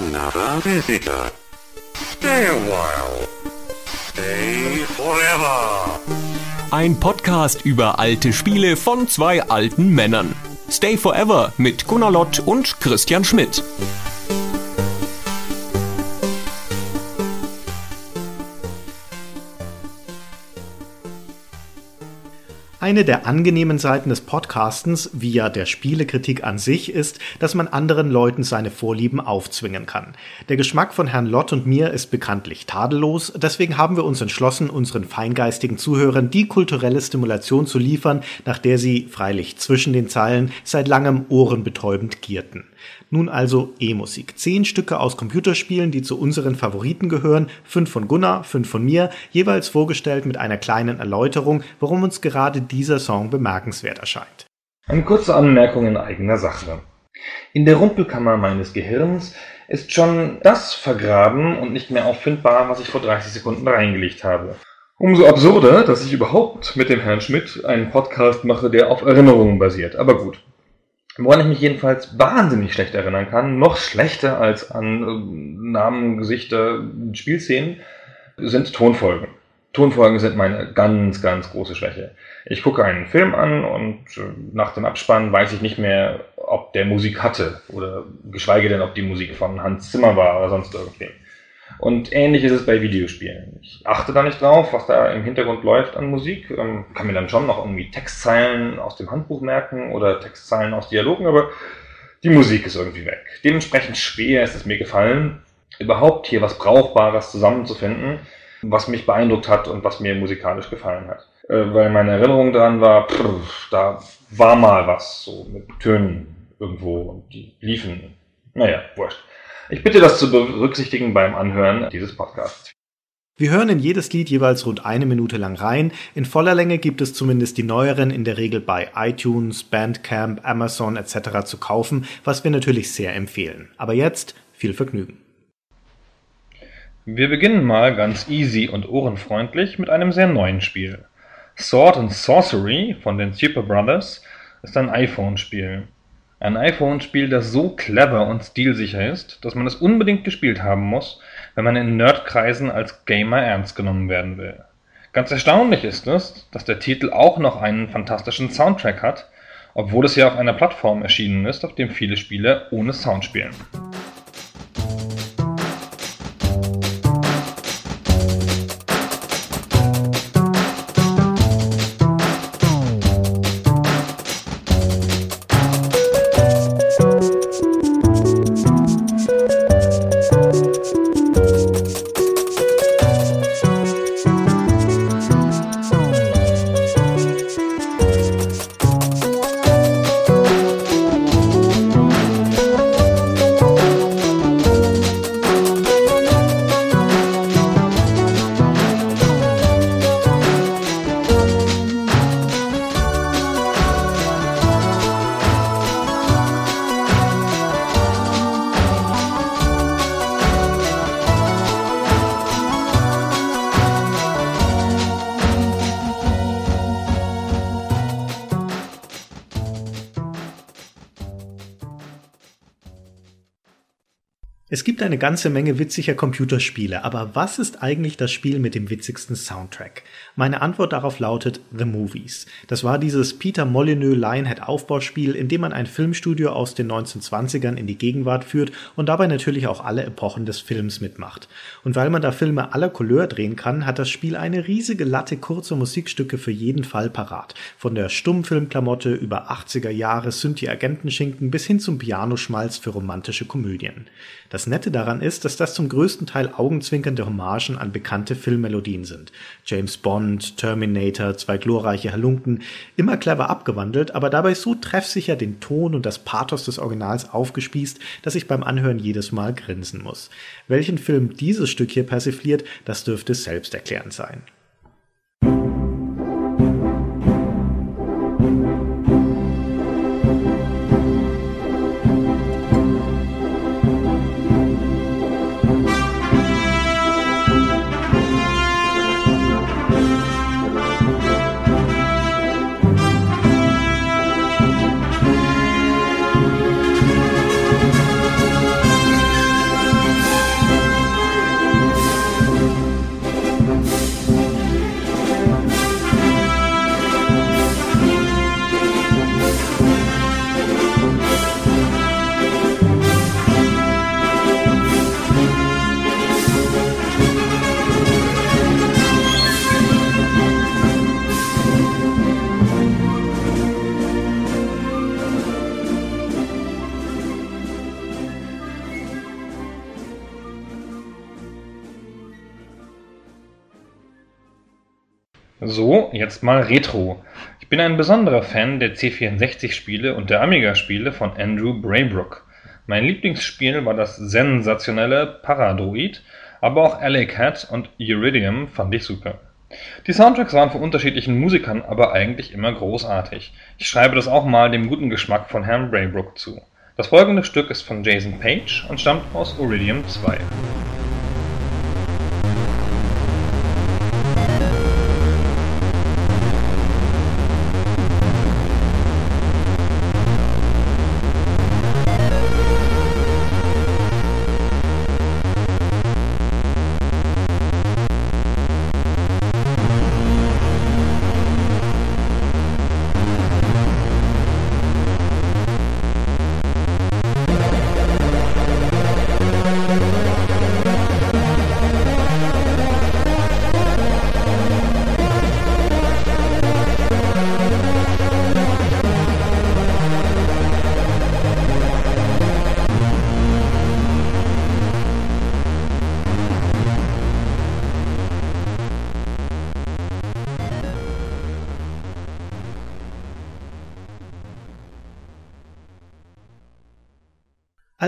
another visitor. Stay a while. Stay forever. Ein Podcast über alte Spiele von zwei alten Männern. Stay Forever mit Gunnar Lott und Christian Schmidt. Eine der angenehmen Seiten des Podcastens, wie ja der Spielekritik an sich, ist, dass man anderen Leuten seine Vorlieben aufzwingen kann. Der Geschmack von Herrn Lott und mir ist bekanntlich tadellos, deswegen haben wir uns entschlossen, unseren feingeistigen Zuhörern die kulturelle Stimulation zu liefern, nach der sie, freilich zwischen den Zeilen, seit langem ohrenbetäubend gierten. Nun also E-Musik. Zehn Stücke aus Computerspielen, die zu unseren Favoriten gehören, fünf von Gunnar, fünf von mir, jeweils vorgestellt mit einer kleinen Erläuterung, warum uns gerade dieser Song bemerkenswert erscheint. Eine kurze Anmerkung in eigener Sache. In der Rumpelkammer meines Gehirns ist schon das vergraben und nicht mehr auffindbar, was ich vor 30 Sekunden reingelegt habe. Umso absurder, dass ich überhaupt mit dem Herrn Schmidt einen Podcast mache, der auf Erinnerungen basiert. Aber gut. Woran ich mich jedenfalls wahnsinnig schlecht erinnern kann, noch schlechter als an äh, Namen, Gesichter, Spielszenen, sind Tonfolgen. Tonfolgen sind meine ganz, ganz große Schwäche. Ich gucke einen Film an und äh, nach dem Abspann weiß ich nicht mehr, ob der Musik hatte oder geschweige denn, ob die Musik von Hans Zimmer war oder sonst irgendwem. Und ähnlich ist es bei Videospielen. Ich achte da nicht drauf, was da im Hintergrund läuft an Musik, ähm, kann mir dann schon noch irgendwie Textzeilen aus dem Handbuch merken oder Textzeilen aus Dialogen, aber die Musik ist irgendwie weg. Dementsprechend schwer ist es mir gefallen, überhaupt hier was Brauchbares zusammenzufinden, was mich beeindruckt hat und was mir musikalisch gefallen hat. Äh, weil meine Erinnerung daran war, pff, da war mal was, so mit Tönen irgendwo und die liefen. Naja, wurscht. Ich bitte das zu berücksichtigen beim Anhören dieses Podcasts. Wir hören in jedes Lied jeweils rund eine Minute lang rein. In voller Länge gibt es zumindest die neueren in der Regel bei iTunes, Bandcamp, Amazon etc. zu kaufen, was wir natürlich sehr empfehlen. Aber jetzt viel Vergnügen. Wir beginnen mal ganz easy und ohrenfreundlich mit einem sehr neuen Spiel. Sword and Sorcery von den Super Brothers ist ein iPhone-Spiel. Ein iPhone-Spiel, das so clever und stilsicher ist, dass man es unbedingt gespielt haben muss, wenn man in Nerdkreisen als Gamer ernst genommen werden will. Ganz erstaunlich ist es, dass der Titel auch noch einen fantastischen Soundtrack hat, obwohl es ja auf einer Plattform erschienen ist, auf dem viele Spiele ohne Sound spielen. Es gibt eine ganze Menge witziger Computerspiele, aber was ist eigentlich das Spiel mit dem witzigsten Soundtrack? Meine Antwort darauf lautet The Movies. Das war dieses Peter Molyneux Lionhead Aufbauspiel, in dem man ein Filmstudio aus den 1920ern in die Gegenwart führt und dabei natürlich auch alle Epochen des Films mitmacht. Und weil man da Filme aller Couleur drehen kann, hat das Spiel eine riesige Latte kurzer Musikstücke für jeden Fall parat. Von der Stummfilmklamotte über 80er Jahre Synthi-Agentenschinken bis hin zum Pianoschmalz für romantische Komödien. Das Nette daran ist, dass das zum größten Teil augenzwinkernde Hommagen an bekannte Filmmelodien sind. James Bond, Terminator, zwei glorreiche Halunken, immer clever abgewandelt, aber dabei so treffsicher den Ton und das Pathos des Originals aufgespießt, dass ich beim Anhören jedes Mal grinsen muss. Welchen Film dieses Stück hier persifliert, das dürfte selbsterklärend sein. So, jetzt mal Retro. Ich bin ein besonderer Fan der C64-Spiele und der Amiga-Spiele von Andrew Braybrook. Mein Lieblingsspiel war das sensationelle Paradroid, aber auch Alley Cat und Iridium fand ich super. Die Soundtracks waren von unterschiedlichen Musikern aber eigentlich immer großartig. Ich schreibe das auch mal dem guten Geschmack von Herrn Braybrook zu. Das folgende Stück ist von Jason Page und stammt aus Iridium 2.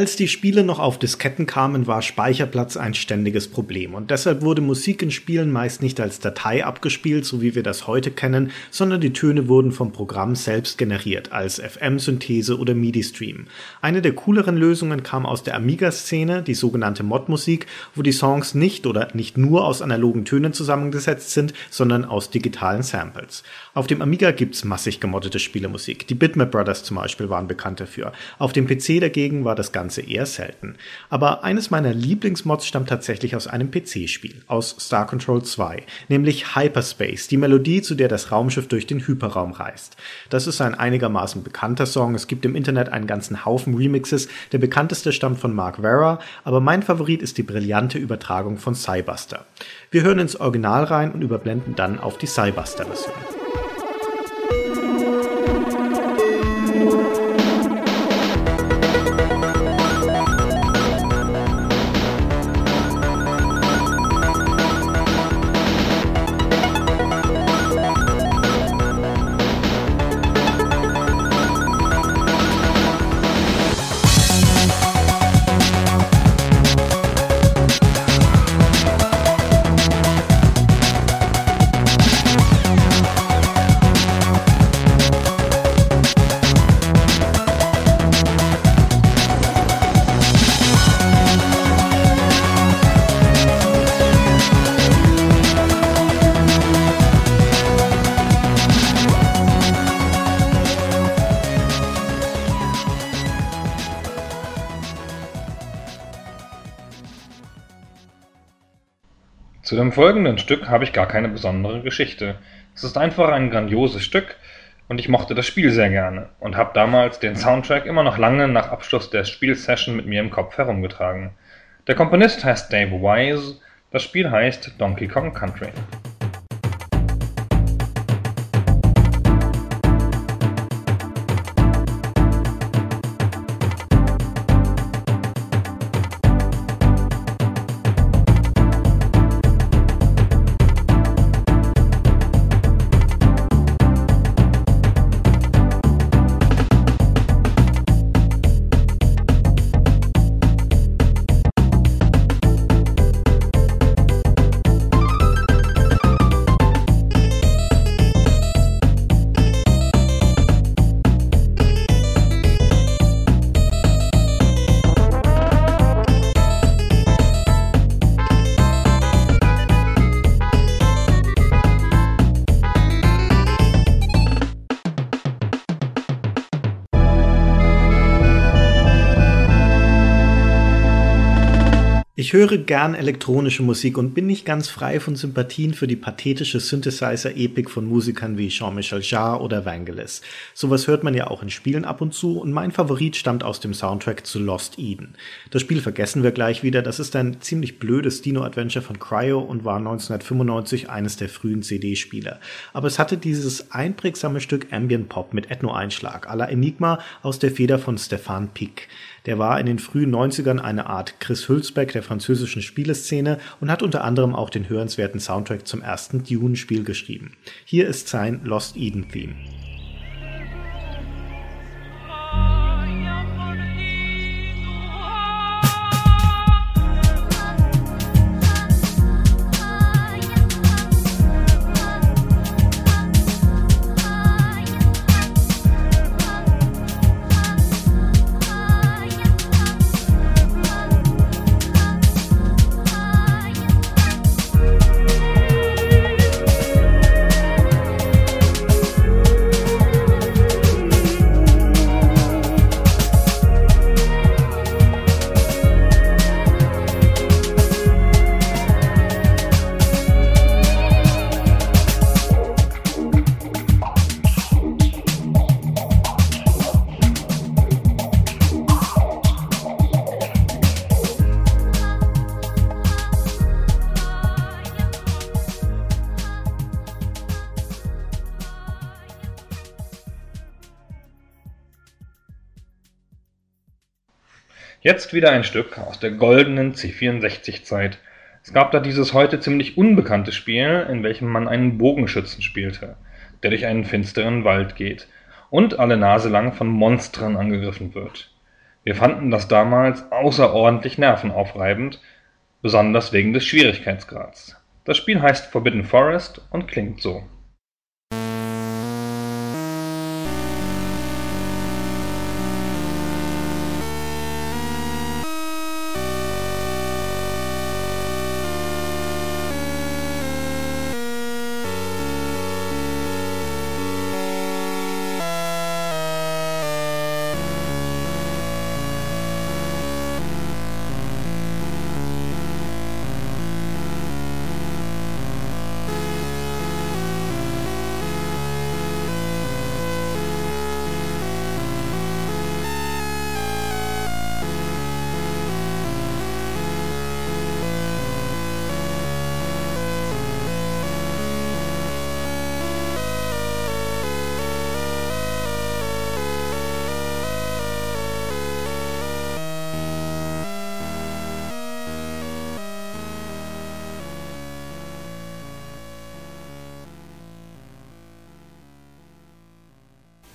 Als die Spiele noch auf Disketten kamen, war Speicherplatz ein ständiges Problem und deshalb wurde Musik in Spielen meist nicht als Datei abgespielt, so wie wir das heute kennen, sondern die Töne wurden vom Programm selbst generiert, als FM-Synthese oder MIDI-Stream. Eine der cooleren Lösungen kam aus der Amiga-Szene, die sogenannte Mod-Musik, wo die Songs nicht oder nicht nur aus analogen Tönen zusammengesetzt sind, sondern aus digitalen Samples. Auf dem Amiga gibt's massig gemoddete Spielemusik. Die Bitmap Brothers zum Beispiel waren bekannt dafür. Auf dem PC dagegen war das Ganze eher selten. Aber eines meiner Lieblingsmods stammt tatsächlich aus einem PC-Spiel, aus Star Control 2, nämlich Hyperspace, die Melodie, zu der das Raumschiff durch den Hyperraum reist. Das ist ein einigermaßen bekannter Song. Es gibt im Internet einen ganzen Haufen Remixes. Der bekannteste stammt von Mark Vera, aber mein Favorit ist die brillante Übertragung von Cybuster. Wir hören ins Original rein und überblenden dann auf die Cybuster-Version. Dem folgenden Stück habe ich gar keine besondere Geschichte. Es ist einfach ein grandioses Stück und ich mochte das Spiel sehr gerne und habe damals den Soundtrack immer noch lange nach Abschluss der Spielsession mit mir im Kopf herumgetragen. Der Komponist heißt Dave Wise, das Spiel heißt Donkey Kong Country. Ich höre gern elektronische Musik und bin nicht ganz frei von Sympathien für die pathetische Synthesizer-Epik von Musikern wie Jean-Michel Jarre oder Vangelis. Sowas hört man ja auch in Spielen ab und zu und mein Favorit stammt aus dem Soundtrack zu Lost Eden. Das Spiel vergessen wir gleich wieder, das ist ein ziemlich blödes Dino-Adventure von Cryo und war 1995 eines der frühen CD-Spieler. Aber es hatte dieses einprägsame Stück Ambient Pop mit Ethno-Einschlag, à la Enigma aus der Feder von Stefan Pick. Der war in den frühen 90ern eine Art Chris Hülsbeck der französischen Spieleszene und hat unter anderem auch den hörenswerten Soundtrack zum ersten Dune-Spiel geschrieben. Hier ist sein Lost Eden Jetzt wieder ein Stück aus der goldenen C64-Zeit. Es gab da dieses heute ziemlich unbekannte Spiel, in welchem man einen Bogenschützen spielte, der durch einen finsteren Wald geht und alle Nase lang von Monstern angegriffen wird. Wir fanden das damals außerordentlich nervenaufreibend, besonders wegen des Schwierigkeitsgrads. Das Spiel heißt Forbidden Forest und klingt so.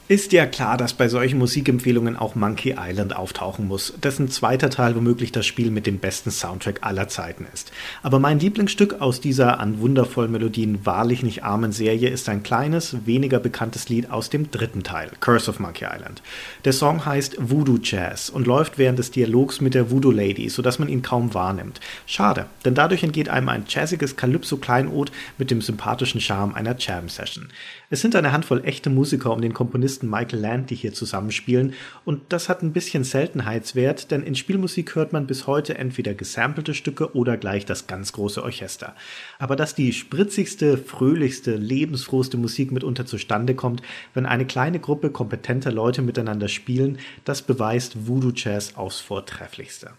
Ist ja klar, dass bei solchen Musikempfehlungen auch Monkey Island auftauchen muss, dessen zweiter Teil womöglich das Spiel mit dem besten Soundtrack aller Zeiten ist. Aber mein Lieblingsstück aus dieser an wundervollen Melodien wahrlich nicht armen Serie ist ein kleines, weniger bekanntes Lied aus dem dritten Teil, Curse of Monkey Island. Der Song heißt Voodoo Jazz und läuft während des Dialogs mit der Voodoo Lady, sodass man ihn kaum wahrnimmt. Schade, denn dadurch entgeht einem ein jazziges Calypso-Kleinod mit dem sympathischen Charme einer Jam-Session. Es sind eine Handvoll echte Musiker um den Komponisten Michael Land, die hier zusammenspielen, und das hat ein bisschen Seltenheitswert, denn in Spielmusik hört man bis heute entweder gesampelte Stücke oder gleich das ganz große Orchester. Aber dass die spritzigste, fröhlichste, lebensfrohste Musik mitunter zustande kommt, wenn eine kleine Gruppe kompetenter Leute miteinander spielen, das beweist Voodoo Jazz aufs Vortrefflichste.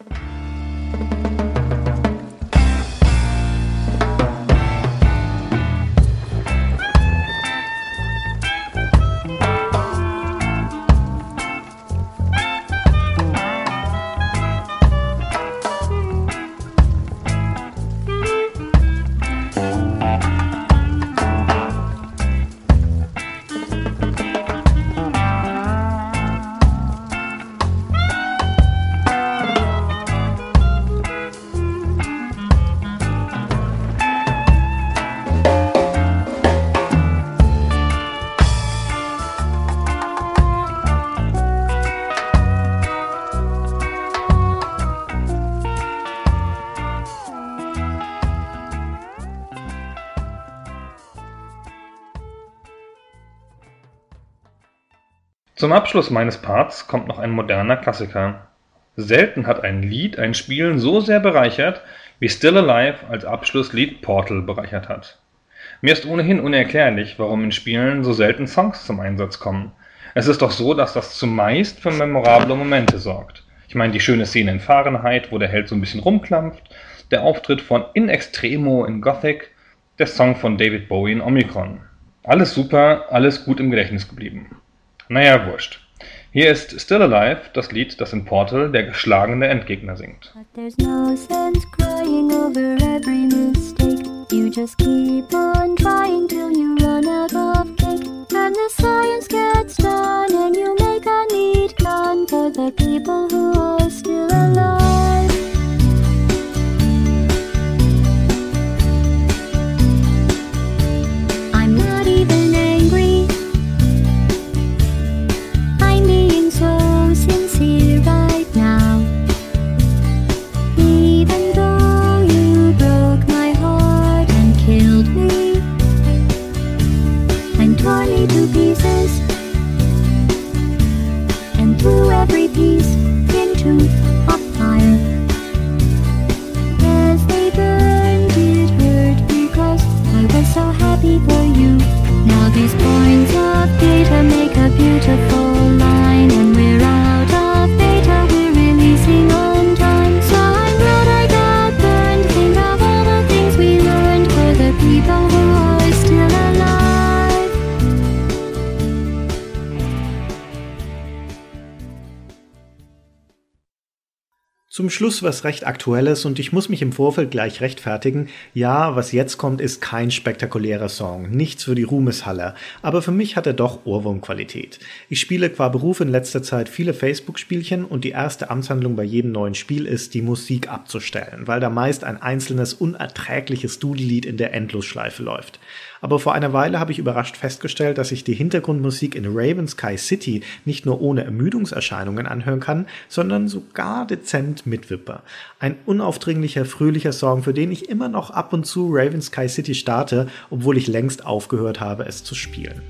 Zum Abschluss meines Parts kommt noch ein moderner Klassiker. Selten hat ein Lied ein Spiel so sehr bereichert, wie Still Alive als Abschlusslied Portal bereichert hat. Mir ist ohnehin unerklärlich, warum in Spielen so selten Songs zum Einsatz kommen. Es ist doch so, dass das zumeist für memorable Momente sorgt. Ich meine die schöne Szene in Fahrenheit, wo der Held so ein bisschen rumklampft, der Auftritt von In Extremo in Gothic, der Song von David Bowie in Omicron. Alles super, alles gut im Gedächtnis geblieben. Naja, wurscht. Hier ist Still Alive, das Lied, das in Portal der geschlagene Endgegner singt. And the science gets done, and you make a neat plan for the people who are Zum Schluss was recht Aktuelles und ich muss mich im Vorfeld gleich rechtfertigen. Ja, was jetzt kommt, ist kein spektakulärer Song, nichts für die Ruhmeshalle, aber für mich hat er doch Ohrwurmqualität. Ich spiele qua Beruf in letzter Zeit viele Facebook-Spielchen und die erste Amtshandlung bei jedem neuen Spiel ist, die Musik abzustellen, weil da meist ein einzelnes unerträgliches Dudellied in der Endlosschleife läuft. Aber vor einer Weile habe ich überrascht festgestellt, dass ich die Hintergrundmusik in Raven Sky City nicht nur ohne Ermüdungserscheinungen anhören kann, sondern sogar dezent mitwippe. Ein unaufdringlicher, fröhlicher Song, für den ich immer noch ab und zu Raven Sky City starte, obwohl ich längst aufgehört habe, es zu spielen.